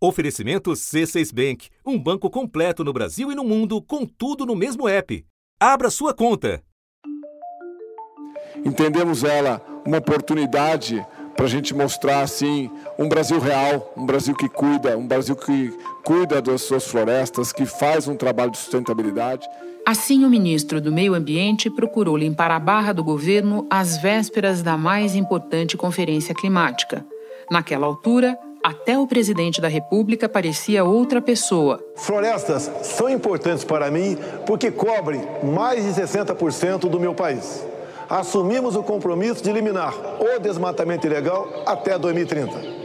Oferecimento C6 Bank, um banco completo no Brasil e no mundo, com tudo no mesmo app. Abra sua conta. Entendemos ela uma oportunidade para a gente mostrar assim um Brasil real, um Brasil que cuida, um Brasil que cuida das suas florestas, que faz um trabalho de sustentabilidade. Assim, o ministro do Meio Ambiente procurou limpar a barra do governo às vésperas da mais importante conferência climática. Naquela altura, até o presidente da República parecia outra pessoa. Florestas são importantes para mim porque cobrem mais de 60% do meu país. Assumimos o compromisso de eliminar o desmatamento ilegal até 2030.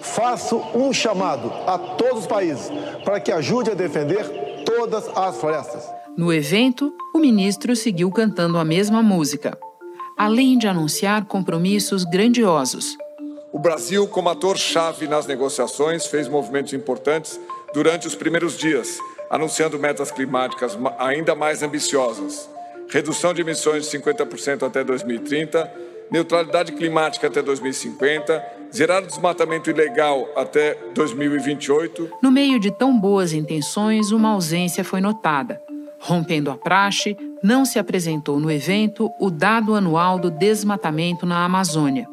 Faço um chamado a todos os países para que ajude a defender todas as florestas. No evento, o ministro seguiu cantando a mesma música, além de anunciar compromissos grandiosos o Brasil, como ator-chave nas negociações, fez movimentos importantes durante os primeiros dias, anunciando metas climáticas ainda mais ambiciosas. Redução de emissões de 50% até 2030, neutralidade climática até 2050, zerar o desmatamento ilegal até 2028. No meio de tão boas intenções, uma ausência foi notada. Rompendo a praxe, não se apresentou no evento o dado anual do desmatamento na Amazônia.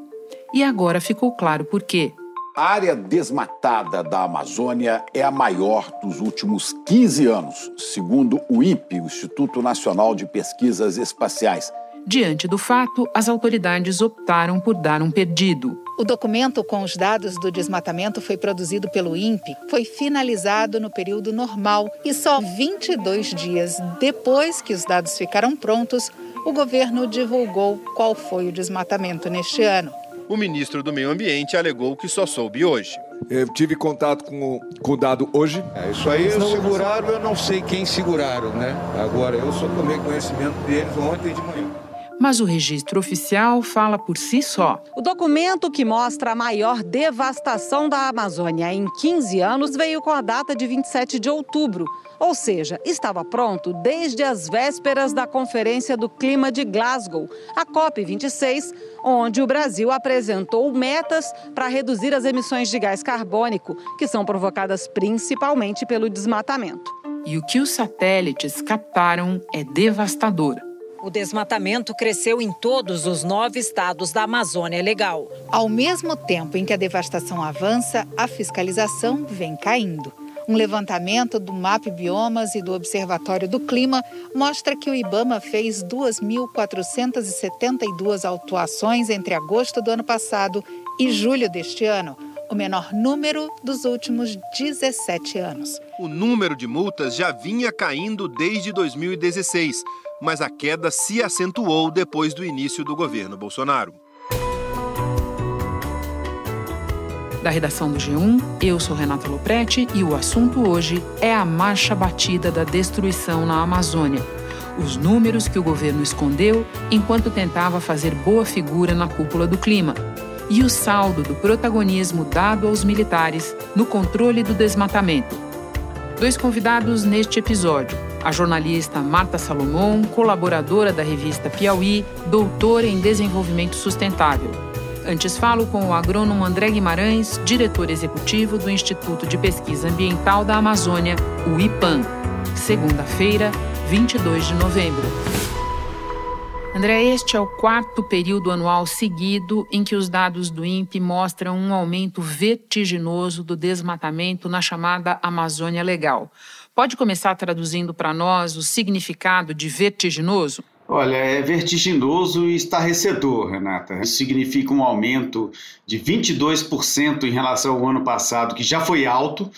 E agora ficou claro por quê. A área desmatada da Amazônia é a maior dos últimos 15 anos, segundo o INPE, o Instituto Nacional de Pesquisas Espaciais. Diante do fato, as autoridades optaram por dar um perdido. O documento com os dados do desmatamento foi produzido pelo INPE, foi finalizado no período normal e só 22 dias depois que os dados ficaram prontos, o governo divulgou qual foi o desmatamento neste ano o ministro do Meio Ambiente alegou que só soube hoje. Eu tive contato com o, com o dado hoje. É, isso aí não... seguraram, eu não sei quem seguraram, né? Agora, eu só tomei conhecimento deles ontem de manhã. Mas o registro oficial fala por si só. O documento que mostra a maior devastação da Amazônia em 15 anos veio com a data de 27 de outubro. Ou seja, estava pronto desde as vésperas da Conferência do Clima de Glasgow, a COP26, onde o Brasil apresentou metas para reduzir as emissões de gás carbônico, que são provocadas principalmente pelo desmatamento. E o que os satélites captaram é devastador. O desmatamento cresceu em todos os nove estados da Amazônia Legal. Ao mesmo tempo em que a devastação avança, a fiscalização vem caindo. Um levantamento do MAP Biomas e do Observatório do Clima mostra que o IBAMA fez 2.472 autuações entre agosto do ano passado e julho deste ano, o menor número dos últimos 17 anos. O número de multas já vinha caindo desde 2016 mas a queda se acentuou depois do início do governo Bolsonaro. Da redação do G1, eu sou Renata Loprete e o assunto hoje é a marcha batida da destruição na Amazônia. Os números que o governo escondeu enquanto tentava fazer boa figura na cúpula do clima. E o saldo do protagonismo dado aos militares no controle do desmatamento. Dois convidados neste episódio a jornalista Marta Salomão, colaboradora da revista Piauí, doutora em desenvolvimento sustentável. Antes falo com o agrônomo André Guimarães, diretor executivo do Instituto de Pesquisa Ambiental da Amazônia, o IPAM. Segunda-feira, 22 de novembro. André, este é o quarto período anual seguido em que os dados do INPE mostram um aumento vertiginoso do desmatamento na chamada Amazônia Legal. Pode começar traduzindo para nós o significado de vertiginoso? Olha, é vertiginoso e estarrecedor, Renata. Isso significa um aumento de 22% em relação ao ano passado, que já foi alto,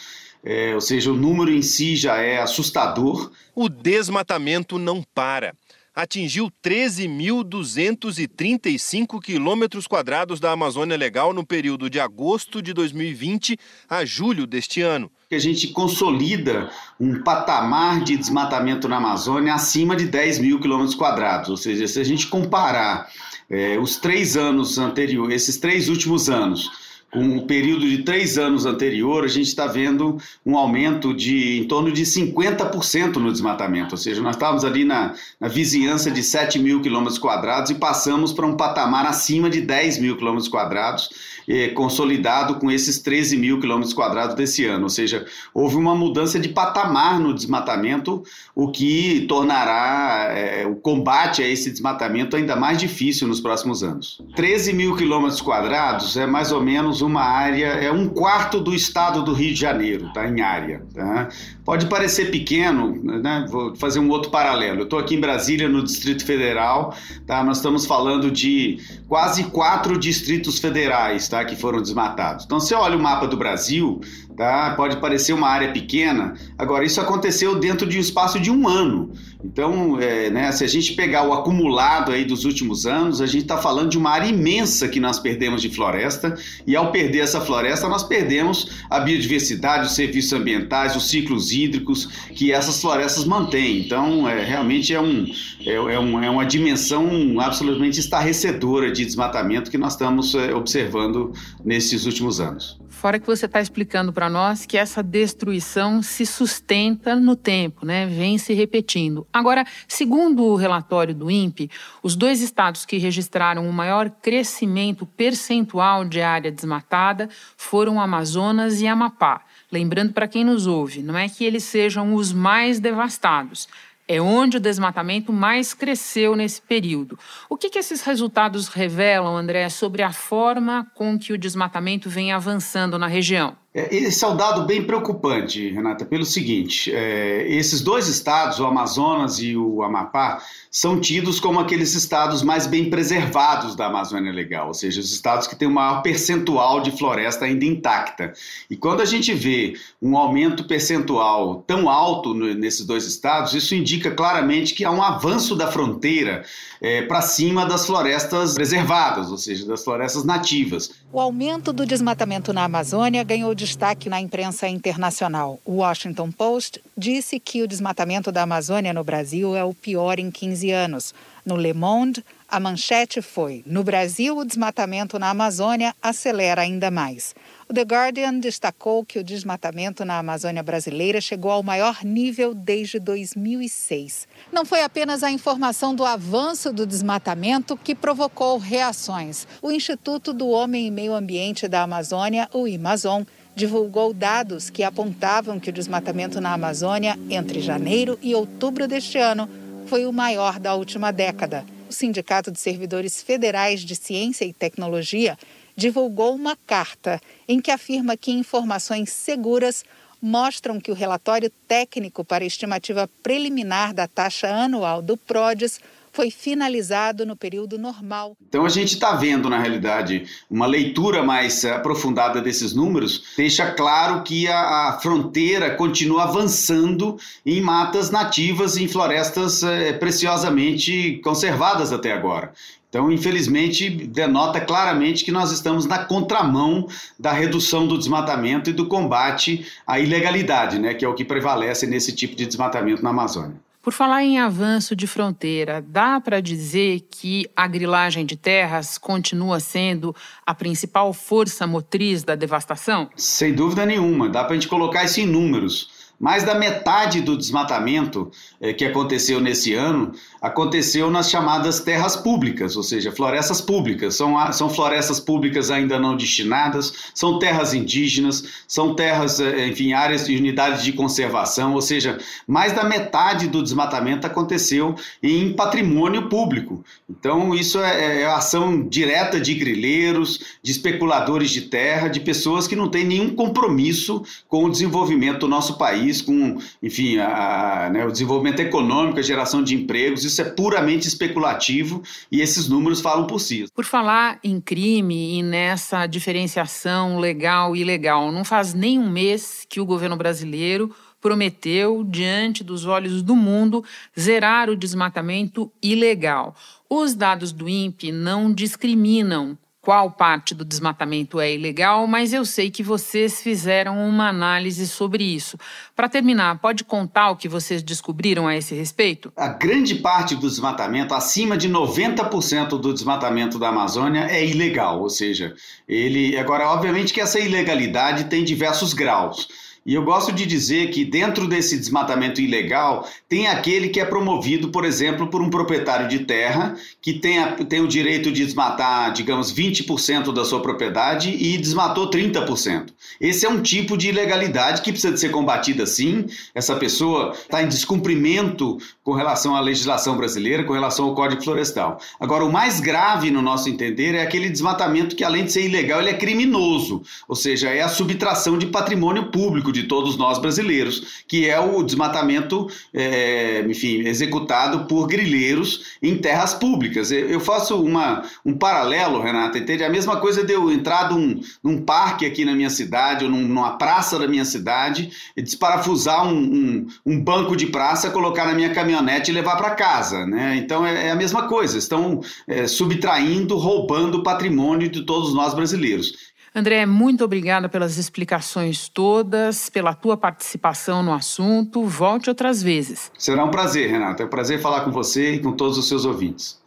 é, ou seja, o número em si já é assustador. O desmatamento não para atingiu 13.235 quilômetros quadrados da Amazônia Legal no período de agosto de 2020 a julho deste ano. A gente consolida um patamar de desmatamento na Amazônia acima de 10 mil quilômetros quadrados. Ou seja, se a gente comparar é, os três anos anteriores, esses três últimos anos, com o período de três anos anterior, a gente está vendo um aumento de em torno de 50% no desmatamento. Ou seja, nós estávamos ali na, na vizinhança de 7 mil quilômetros quadrados e passamos para um patamar acima de 10 mil quilômetros quadrados. Eh, consolidado com esses 13 mil quilômetros quadrados desse ano. Ou seja, houve uma mudança de patamar no desmatamento, o que tornará eh, o combate a esse desmatamento ainda mais difícil nos próximos anos. 13 mil quilômetros quadrados é mais ou menos uma área, é um quarto do estado do Rio de Janeiro, tá, em área. Tá? Pode parecer pequeno, né? vou fazer um outro paralelo. Eu estou aqui em Brasília, no Distrito Federal, tá? nós estamos falando de quase quatro distritos federais tá? que foram desmatados. Então, você olha o mapa do Brasil, tá? pode parecer uma área pequena, agora isso aconteceu dentro de um espaço de um ano. Então, é, né, se a gente pegar o acumulado aí dos últimos anos, a gente está falando de uma área imensa que nós perdemos de floresta, e ao perder essa floresta, nós perdemos a biodiversidade, os serviços ambientais, os ciclos hídricos que essas florestas mantêm. Então, é, realmente é, um, é, é, um, é uma dimensão absolutamente estarrecedora de desmatamento que nós estamos é, observando nesses últimos anos. Fora que você está explicando para nós que essa destruição se sustenta no tempo, né? vem se repetindo. Agora, segundo o relatório do INPE, os dois estados que registraram o maior crescimento percentual de área desmatada foram Amazonas e Amapá. Lembrando para quem nos ouve, não é que eles sejam os mais devastados é onde o desmatamento mais cresceu nesse período. O que, que esses resultados revelam, André, sobre a forma com que o desmatamento vem avançando na região? É, esse é um dado bem preocupante, Renata, pelo seguinte: é, esses dois estados, o Amazonas e o Amapá, são tidos como aqueles estados mais bem preservados da Amazônia Legal, ou seja, os estados que têm o maior percentual de floresta ainda intacta. E quando a gente vê um aumento percentual tão alto nesses dois estados, isso indica claramente que há um avanço da fronteira é, para cima das florestas preservadas, ou seja, das florestas nativas. O aumento do desmatamento na Amazônia ganhou destaque na imprensa internacional. O Washington Post disse que o desmatamento da Amazônia no Brasil é o pior em 15 anos. No Le Monde, a manchete foi: No Brasil, o desmatamento na Amazônia acelera ainda mais. O The Guardian destacou que o desmatamento na Amazônia brasileira chegou ao maior nível desde 2006. Não foi apenas a informação do avanço do desmatamento que provocou reações. O Instituto do Homem e Meio Ambiente da Amazônia, o Amazon, divulgou dados que apontavam que o desmatamento na Amazônia entre janeiro e outubro deste ano foi o maior da última década. O Sindicato de Servidores Federais de Ciência e Tecnologia divulgou uma carta em que afirma que informações seguras mostram que o relatório técnico para estimativa preliminar da taxa anual do PRODES foi finalizado no período normal. Então a gente está vendo, na realidade, uma leitura mais aprofundada desses números, deixa claro que a, a fronteira continua avançando em matas nativas, em florestas é, preciosamente conservadas até agora. Então, infelizmente, denota claramente que nós estamos na contramão da redução do desmatamento e do combate à ilegalidade, né, que é o que prevalece nesse tipo de desmatamento na Amazônia. Por falar em avanço de fronteira, dá para dizer que a grilagem de terras continua sendo a principal força motriz da devastação? Sem dúvida nenhuma, dá para a gente colocar isso em números. Mais da metade do desmatamento é, que aconteceu nesse ano aconteceu nas chamadas terras públicas, ou seja, florestas públicas. São, são florestas públicas ainda não destinadas, são terras indígenas, são terras, é, enfim, áreas de unidades de conservação, ou seja, mais da metade do desmatamento aconteceu em patrimônio público. Então, isso é, é ação direta de grileiros, de especuladores de terra, de pessoas que não têm nenhum compromisso com o desenvolvimento do nosso país com, enfim, a, né, o desenvolvimento econômico, a geração de empregos, isso é puramente especulativo e esses números falam por si. Por falar em crime e nessa diferenciação legal e ilegal, não faz nem um mês que o governo brasileiro prometeu, diante dos olhos do mundo, zerar o desmatamento ilegal. Os dados do INPE não discriminam qual parte do desmatamento é ilegal, mas eu sei que vocês fizeram uma análise sobre isso. Para terminar, pode contar o que vocês descobriram a esse respeito? A grande parte do desmatamento, acima de 90% do desmatamento da Amazônia é ilegal, ou seja, ele agora obviamente que essa ilegalidade tem diversos graus. E eu gosto de dizer que dentro desse desmatamento ilegal tem aquele que é promovido, por exemplo, por um proprietário de terra que tem, a, tem o direito de desmatar, digamos, 20% da sua propriedade e desmatou 30%. Esse é um tipo de ilegalidade que precisa de ser combatida sim. Essa pessoa está em descumprimento com relação à legislação brasileira, com relação ao Código Florestal. Agora, o mais grave, no nosso entender, é aquele desmatamento que, além de ser ilegal, ele é criminoso, ou seja, é a subtração de patrimônio público de todos nós brasileiros, que é o desmatamento, é, enfim, executado por grileiros em terras públicas. Eu faço uma, um paralelo, Renata, entende? A mesma coisa de eu entrar num, num parque aqui na minha cidade, ou numa praça da minha cidade, e desparafusar um, um, um banco de praça, colocar na minha caminhonete e levar para casa, né? Então é, é, a mesma coisa, estão é, subtraindo, roubando patrimônio de todos nós brasileiros. André, muito obrigada pelas explicações todas, pela tua participação no assunto. Volte outras vezes. Será um prazer, Renata. É um prazer falar com você e com todos os seus ouvintes.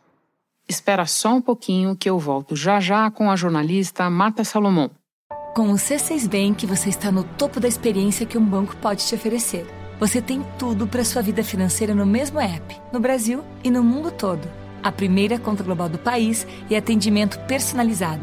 Espera só um pouquinho que eu volto já já com a jornalista Marta Salomão. Com o C6 Bank, você está no topo da experiência que um banco pode te oferecer. Você tem tudo para sua vida financeira no mesmo app, no Brasil e no mundo todo a primeira conta global do país e atendimento personalizado,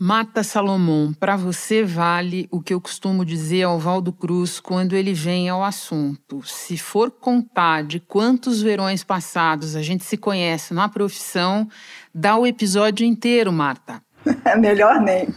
Mata Salomão, para você vale o que eu costumo dizer ao Valdo Cruz quando ele vem ao assunto. Se for contar de quantos verões passados a gente se conhece na profissão, dá o episódio inteiro, Marta. Melhor nem.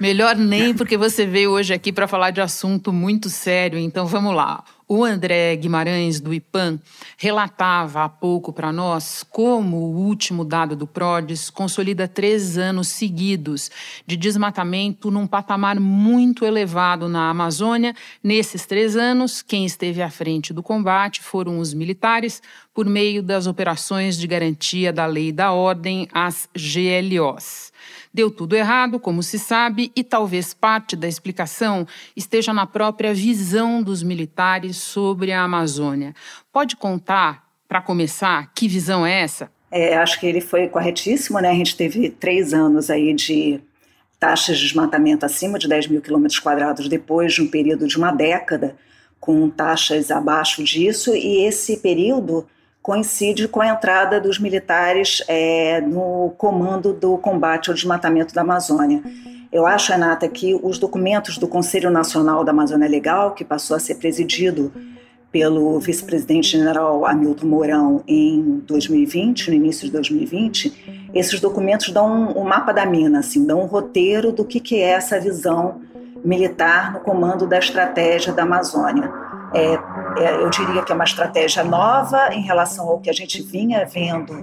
Melhor nem, porque você veio hoje aqui para falar de assunto muito sério, então vamos lá. O André Guimarães, do IPAN, relatava há pouco para nós como o último dado do PRODES consolida três anos seguidos de desmatamento num patamar muito elevado na Amazônia. Nesses três anos, quem esteve à frente do combate foram os militares, por meio das operações de garantia da lei e da ordem, as GLOs. Deu tudo errado, como se sabe, e talvez parte da explicação esteja na própria visão dos militares sobre a Amazônia. Pode contar, para começar, que visão é essa? É, acho que ele foi corretíssimo, né? A gente teve três anos aí de taxas de desmatamento acima de 10 mil quilômetros quadrados depois de um período de uma década com taxas abaixo disso, e esse período coincide com a entrada dos militares é, no comando do combate ao desmatamento da Amazônia. Eu acho, Renata, que os documentos do Conselho Nacional da Amazônia Legal, que passou a ser presidido pelo vice-presidente general Hamilton Mourão em 2020, no início de 2020, esses documentos dão um, um mapa da mina, assim, dão um roteiro do que, que é essa visão militar no comando da estratégia da Amazônia. É, é, eu diria que é uma estratégia nova em relação ao que a gente vinha vendo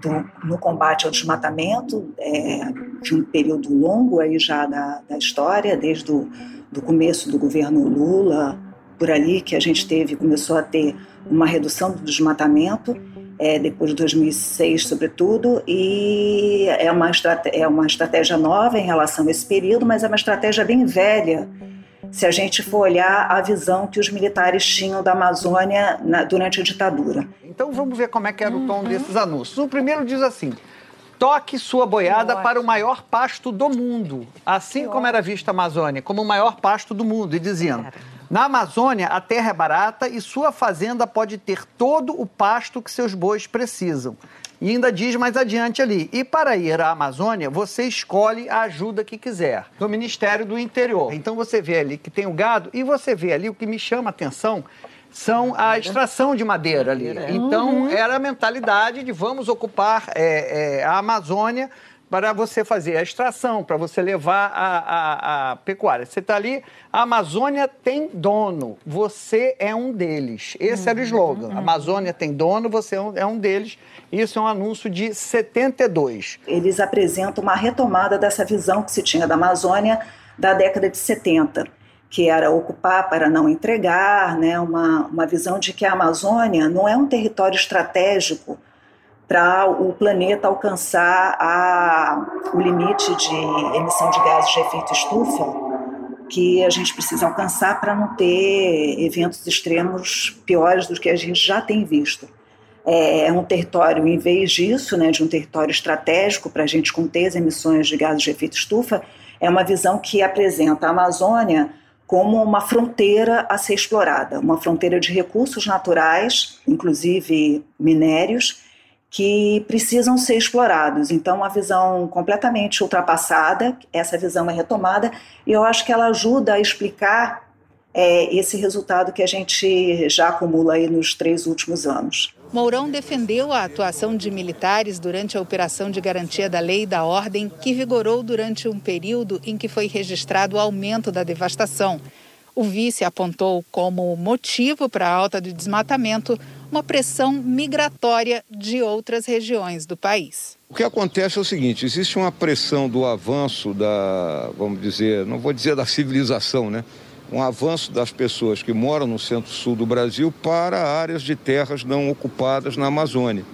do, no combate ao desmatamento, é, de um período longo aí já da, da história, desde o do começo do governo Lula, por ali que a gente teve, começou a ter uma redução do desmatamento, é, depois de 2006, sobretudo, e é uma, é uma estratégia nova em relação a esse período, mas é uma estratégia bem velha se a gente for olhar a visão que os militares tinham da Amazônia na, durante a ditadura. Então vamos ver como é que era o tom uhum. desses anúncios. O primeiro diz assim: toque sua boiada para o maior pasto do mundo, assim como era vista a Amazônia, como o maior pasto do mundo, e dizendo. Na Amazônia, a terra é barata e sua fazenda pode ter todo o pasto que seus bois precisam. E ainda diz mais adiante ali: e para ir à Amazônia, você escolhe a ajuda que quiser, do Ministério do Interior. Então você vê ali que tem o gado e você vê ali o que me chama a atenção são a extração de madeira ali. Então uhum. era a mentalidade de vamos ocupar é, é, a Amazônia para você fazer a extração, para você levar a, a, a pecuária. Você está ali, a Amazônia tem dono, você é um deles. Esse uhum, era o slogan. Uhum. Amazônia tem dono, você é um deles. Isso é um anúncio de 72. Eles apresentam uma retomada dessa visão que se tinha da Amazônia da década de 70 que era ocupar para não entregar, né, uma, uma visão de que a Amazônia não é um território estratégico para o planeta alcançar a, o limite de emissão de gases de efeito estufa que a gente precisa alcançar para não ter eventos extremos piores do que a gente já tem visto. É, é um território, em vez disso, né, de um território estratégico para a gente conter as emissões de gases de efeito estufa, é uma visão que apresenta a Amazônia como uma fronteira a ser explorada, uma fronteira de recursos naturais, inclusive minérios, que precisam ser explorados. Então, uma visão completamente ultrapassada, essa visão é retomada, e eu acho que ela ajuda a explicar é, esse resultado que a gente já acumula aí nos três últimos anos. Mourão defendeu a atuação de militares durante a operação de garantia da lei e da ordem, que vigorou durante um período em que foi registrado o aumento da devastação. O vice apontou como motivo para a alta do desmatamento uma pressão migratória de outras regiões do país. O que acontece é o seguinte: existe uma pressão do avanço da, vamos dizer, não vou dizer da civilização, né? Um avanço das pessoas que moram no centro-sul do Brasil para áreas de terras não ocupadas na Amazônia.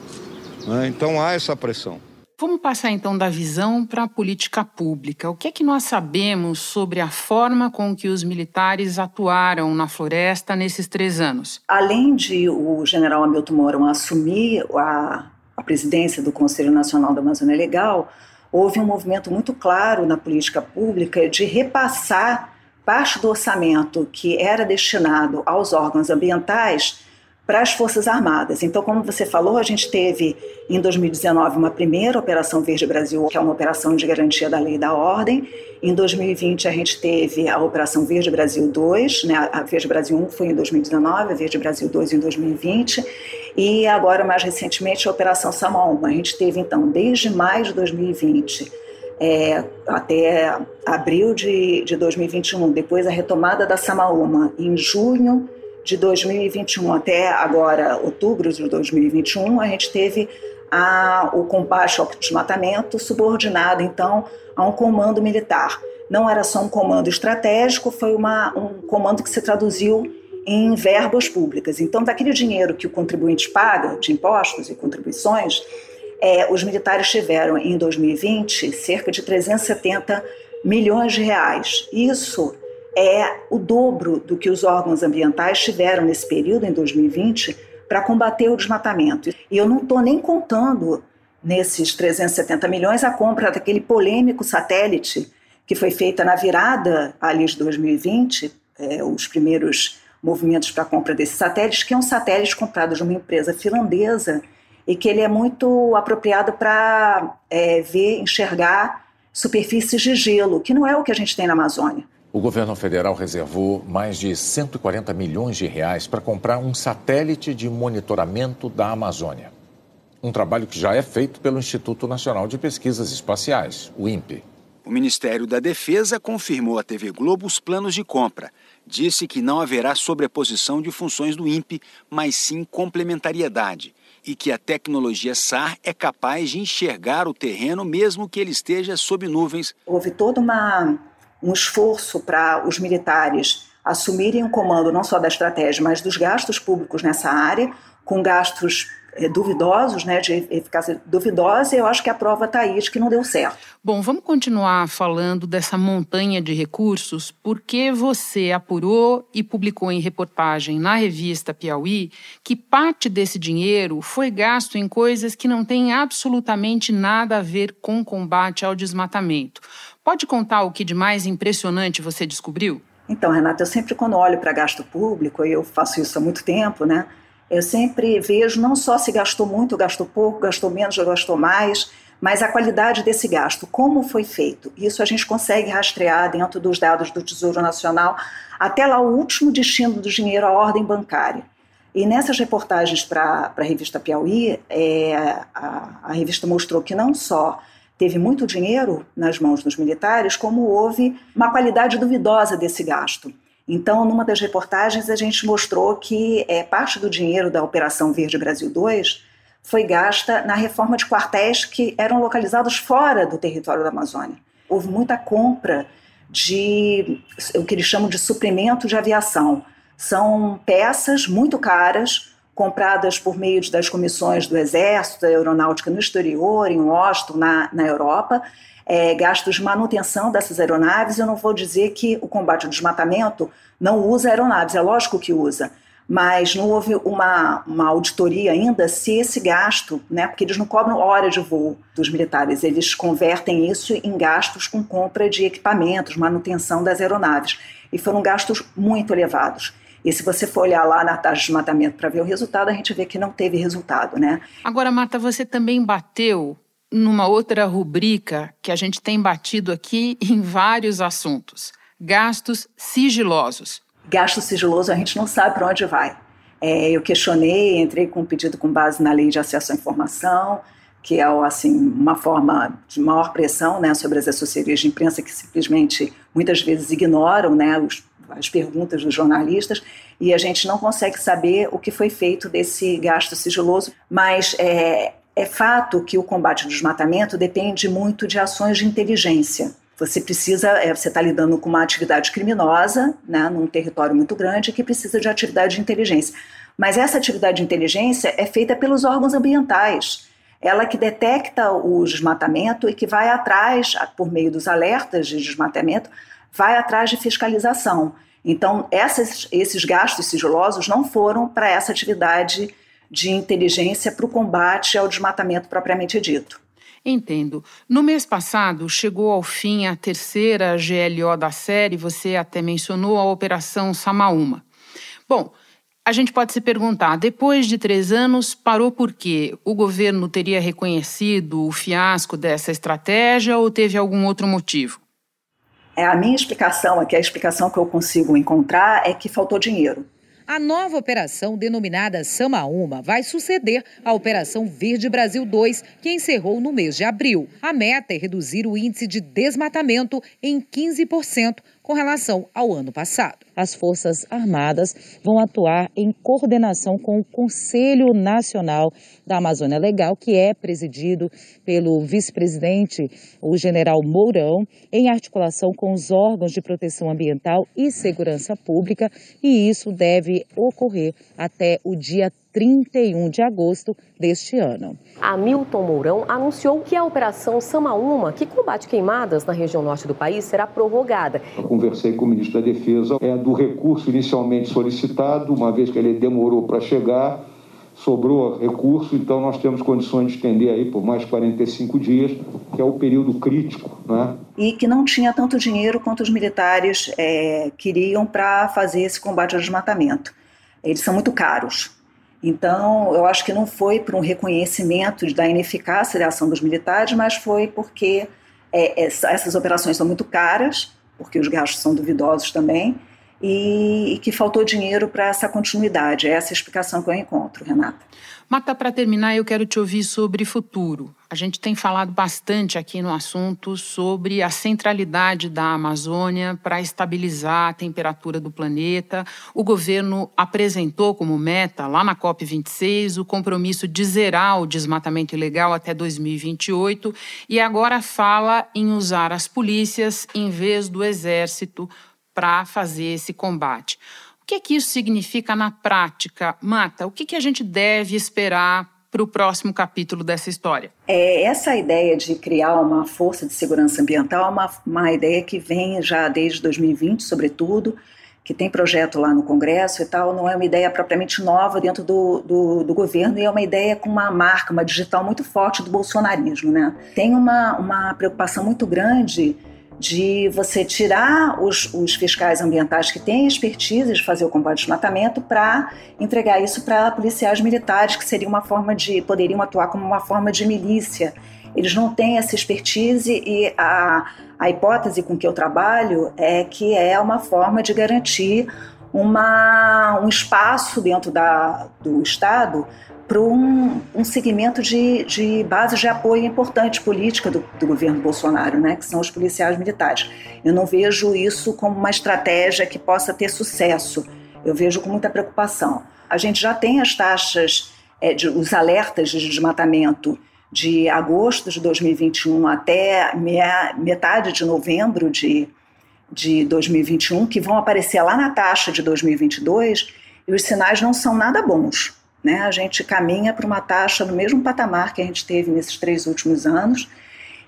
Né? Então há essa pressão. Vamos passar então da visão para a política pública. O que é que nós sabemos sobre a forma com que os militares atuaram na floresta nesses três anos? Além de o general Hamilton Mourão assumir a, a presidência do Conselho Nacional da Amazônia Legal, houve um movimento muito claro na política pública de repassar parte do orçamento que era destinado aos órgãos ambientais para as Forças Armadas. Então, como você falou, a gente teve em 2019 uma primeira Operação Verde Brasil, que é uma operação de garantia da lei e da ordem. Em 2020 a gente teve a Operação Verde Brasil 2, né? A Verde Brasil 1 foi em 2019, a Verde Brasil 2 em 2020 e agora mais recentemente a Operação Samaúma. A gente teve então desde maio de 2020 é, até abril de, de 2021, depois a retomada da Samaúma em junho de 2021 até agora, outubro de 2021, a gente teve a, o combate ao desmatamento subordinado, então, a um comando militar. Não era só um comando estratégico, foi uma, um comando que se traduziu em verbas públicas. Então, daquele dinheiro que o contribuinte paga, de impostos e contribuições, é, os militares tiveram em 2020 cerca de 370 milhões de reais. Isso é o dobro do que os órgãos ambientais tiveram nesse período, em 2020, para combater o desmatamento. E eu não estou nem contando nesses 370 milhões a compra daquele polêmico satélite que foi feita na virada ali de 2020, é, os primeiros movimentos para a compra desse satélite, que é um satélite comprado de uma empresa finlandesa e que ele é muito apropriado para é, ver, enxergar superfícies de gelo, que não é o que a gente tem na Amazônia. O governo federal reservou mais de 140 milhões de reais para comprar um satélite de monitoramento da Amazônia. Um trabalho que já é feito pelo Instituto Nacional de Pesquisas Espaciais, o INPE. O Ministério da Defesa confirmou à TV Globo os planos de compra. Disse que não haverá sobreposição de funções do INPE, mas sim complementariedade. E que a tecnologia SAR é capaz de enxergar o terreno mesmo que ele esteja sob nuvens. Houve toda uma um esforço para os militares assumirem o comando não só da estratégia, mas dos gastos públicos nessa área, com gastos duvidosos, né, de eficácia duvidosa, e eu acho que a prova está aí de que não deu certo. Bom, vamos continuar falando dessa montanha de recursos, porque você apurou e publicou em reportagem na revista Piauí que parte desse dinheiro foi gasto em coisas que não têm absolutamente nada a ver com combate ao desmatamento. Pode contar o que de mais impressionante você descobriu? Então, Renata, eu sempre quando olho para gasto público, e eu faço isso há muito tempo, né? Eu sempre vejo não só se gastou muito, gastou pouco, gastou menos, ou gastou mais, mas a qualidade desse gasto, como foi feito. Isso a gente consegue rastrear dentro dos dados do Tesouro Nacional até lá o último destino do dinheiro à ordem bancária. E nessas reportagens para a revista Piauí, é, a, a revista mostrou que não só teve muito dinheiro nas mãos dos militares, como houve uma qualidade duvidosa desse gasto. Então, numa das reportagens, a gente mostrou que é, parte do dinheiro da Operação Verde Brasil 2 foi gasta na reforma de quartéis que eram localizados fora do território da Amazônia. Houve muita compra de o que eles chamam de suprimento de aviação. São peças muito caras compradas por meio das comissões do Exército, da Aeronáutica no exterior, em Washington, na, na Europa, é, gastos de manutenção dessas aeronaves. Eu não vou dizer que o combate ao desmatamento não usa aeronaves, é lógico que usa, mas não houve uma, uma auditoria ainda se esse gasto, né, porque eles não cobram hora de voo dos militares, eles convertem isso em gastos com compra de equipamentos, manutenção das aeronaves, e foram gastos muito elevados. E se você for olhar lá na taxa de desmatamento para ver o resultado, a gente vê que não teve resultado, né? Agora, Marta, você também bateu numa outra rubrica que a gente tem batido aqui em vários assuntos: gastos sigilosos gasto sigiloso a gente não sabe para onde vai. É, eu questionei, entrei com um pedido com base na lei de acesso à informação, que é assim uma forma de maior pressão né, sobre as assessorias de imprensa que simplesmente muitas vezes ignoram né, os, as perguntas dos jornalistas e a gente não consegue saber o que foi feito desse gasto sigiloso, mas é, é fato que o combate ao desmatamento depende muito de ações de inteligência. Você precisa, é, você está lidando com uma atividade criminosa, né, num território muito grande, que precisa de atividade de inteligência. Mas essa atividade de inteligência é feita pelos órgãos ambientais. Ela que detecta o desmatamento e que vai atrás, por meio dos alertas de desmatamento, vai atrás de fiscalização. Então, essas, esses gastos sigilosos não foram para essa atividade de inteligência para o combate ao desmatamento propriamente dito. Entendo. No mês passado, chegou ao fim a terceira GLO da série, você até mencionou a Operação Samaúma. Bom, a gente pode se perguntar, depois de três anos, parou por quê? O governo teria reconhecido o fiasco dessa estratégia ou teve algum outro motivo? É, a minha explicação, aqui a explicação que eu consigo encontrar é que faltou dinheiro. A nova operação, denominada Samaúma, vai suceder à Operação Verde Brasil 2, que encerrou no mês de abril. A meta é reduzir o índice de desmatamento em 15% com relação ao ano passado. As Forças Armadas vão atuar em coordenação com o Conselho Nacional da Amazônia Legal, que é presidido pelo vice-presidente, o general Mourão, em articulação com os órgãos de proteção ambiental e segurança pública, e isso deve ocorrer até o dia 31 de agosto deste ano. Hamilton Mourão anunciou que a Operação Samaúma, que combate queimadas na região norte do país, será prorrogada. Eu conversei com o ministro da Defesa é, do recurso inicialmente solicitado, uma vez que ele demorou para chegar, sobrou recurso, então nós temos condições de estender aí por mais 45 dias, que é o período crítico. Né? E que não tinha tanto dinheiro quanto os militares é, queriam para fazer esse combate ao desmatamento. Eles são muito caros. Então, eu acho que não foi por um reconhecimento da ineficácia da ação dos militares, mas foi porque é, essas operações são muito caras, porque os gastos são duvidosos também, e, que faltou dinheiro para essa continuidade. É essa a explicação que eu encontro, Renata. Mata, para terminar, eu quero te ouvir sobre futuro. A gente tem falado bastante aqui no assunto sobre a centralidade da Amazônia para estabilizar a temperatura do planeta. O governo apresentou como meta, lá na COP26, o compromisso de zerar o desmatamento ilegal até 2028 e agora fala em usar as polícias em vez do exército para fazer esse combate. O que, é que isso significa na prática? Mata, o que, que a gente deve esperar para o próximo capítulo dessa história? É, essa ideia de criar uma força de segurança ambiental é uma, uma ideia que vem já desde 2020, sobretudo, que tem projeto lá no Congresso e tal, não é uma ideia propriamente nova dentro do, do, do, governo e é uma ideia com uma marca, uma digital muito forte do bolsonarismo. Né? Tem uma, uma preocupação muito grande de você tirar os, os, fiscais ambientais que têm expertise de fazer o combate ao desmatamento para entregar isso para policiais militares, que seria uma forma de poderiam atuar como uma forma de milícia. Eles não têm essa expertise e a, a hipótese com que eu trabalho é que é uma forma de garantir uma, um espaço dentro da, do Estado para um, um segmento de, de bases de apoio importante política do, do, governo Bolsonaro, né, que são os policiais militares. Eu não vejo isso como uma estratégia que possa ter sucesso. Eu vejo com muita preocupação. A gente já tem as taxas, é, de, os alertas de desmatamento de agosto de 2021 até meia, metade de novembro de, de 2021, que vão aparecer lá na taxa de 2022, e os sinais não são nada bons Né? A gente caminha para uma taxa no mesmo patamar que a gente teve nesses três últimos anos.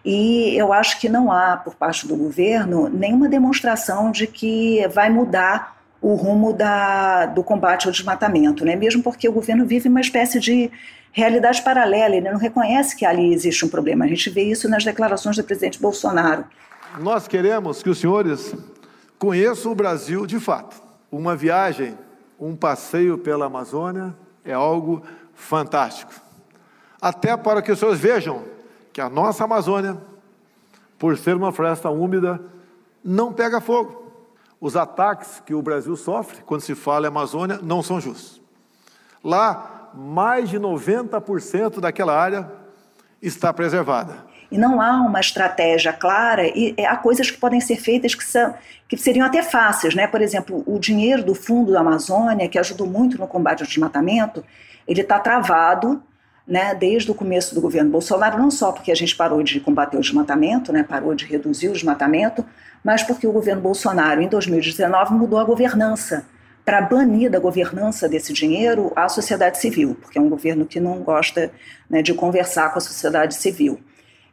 E eu acho que não há, por parte do governo, nenhuma demonstração de que vai mudar o rumo da, do combate ao desmatamento, né? mesmo porque o governo vive uma espécie de realidade paralela, ele não reconhece que ali existe um problema. A gente vê isso nas declarações do presidente Bolsonaro. Nós queremos que os senhores conheçam o Brasil de fato. Uma viagem, um passeio pela Amazônia é algo fantástico. Até para que os senhores vejam que a nossa Amazônia, por ser uma floresta úmida, não pega fogo. Os ataques que o Brasil sofre quando se fala em Amazônia não são justos. Lá, mais de 90% daquela área está preservada. E não há uma estratégia clara, e há coisas que podem ser feitas que, são, que seriam até fáceis, né? Por exemplo, o dinheiro do Fundo da Amazônia, que ajudou muito no combate ao desmatamento, ele está travado né, desde o começo do governo Bolsonaro, não só porque a gente parou de combater o desmatamento, né, parou de reduzir o desmatamento, mas porque o governo Bolsonaro, em 2019, mudou a governança para banir da governança desse dinheiro a sociedade civil, porque é um governo que não gosta né, de conversar com a sociedade civil.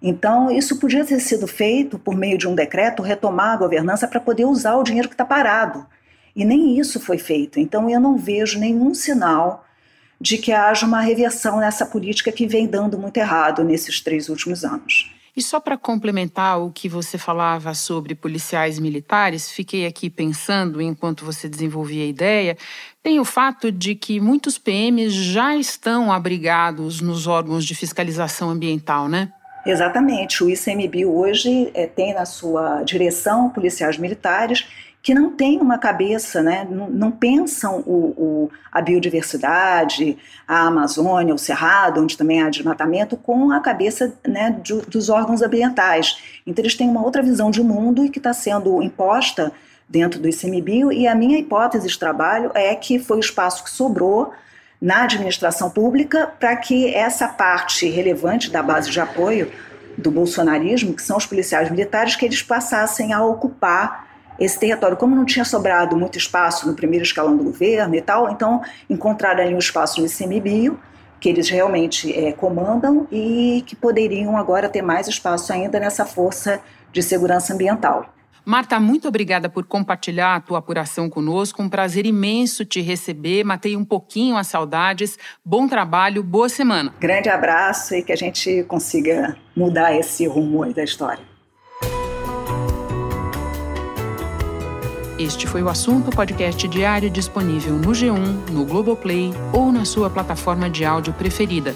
Então, isso podia ter sido feito por meio de um decreto, retomar a governança para poder usar o dinheiro que está parado. E nem isso foi feito. Então, eu não vejo nenhum sinal de que haja uma reversão nessa política que vem dando muito errado nesses três últimos anos. E só para complementar o que você falava sobre policiais militares, fiquei aqui pensando, enquanto você desenvolvia a ideia, tem o fato de que muitos PMs já estão abrigados nos órgãos de fiscalização ambiental, né? Exatamente. O ICMBio hoje é, tem na sua direção policiais militares que não têm uma cabeça, né, não, não pensam o, o, a biodiversidade, a Amazônia, o Cerrado, onde também há desmatamento, com a cabeça né, de, dos órgãos ambientais. Então eles têm uma outra visão de mundo e que está sendo imposta dentro do ICMBio, e a minha hipótese de trabalho é que foi o espaço que sobrou na administração pública para que essa parte relevante da base de apoio do bolsonarismo, que são os policiais militares, que eles passassem a ocupar esse território, como não tinha sobrado muito espaço no primeiro escalão do governo e tal, então encontraram ali um espaço no ICMBio, que eles realmente é, comandam e que poderiam agora ter mais espaço ainda nessa força de segurança ambiental. Marta, muito obrigada por compartilhar a tua apuração conosco. Um prazer imenso te receber. Matei um pouquinho as saudades. Bom trabalho, boa semana. Grande abraço e que a gente consiga mudar esse rumo aí da história. Este foi o assunto podcast diário disponível no G1, no Globoplay ou na sua plataforma de áudio preferida.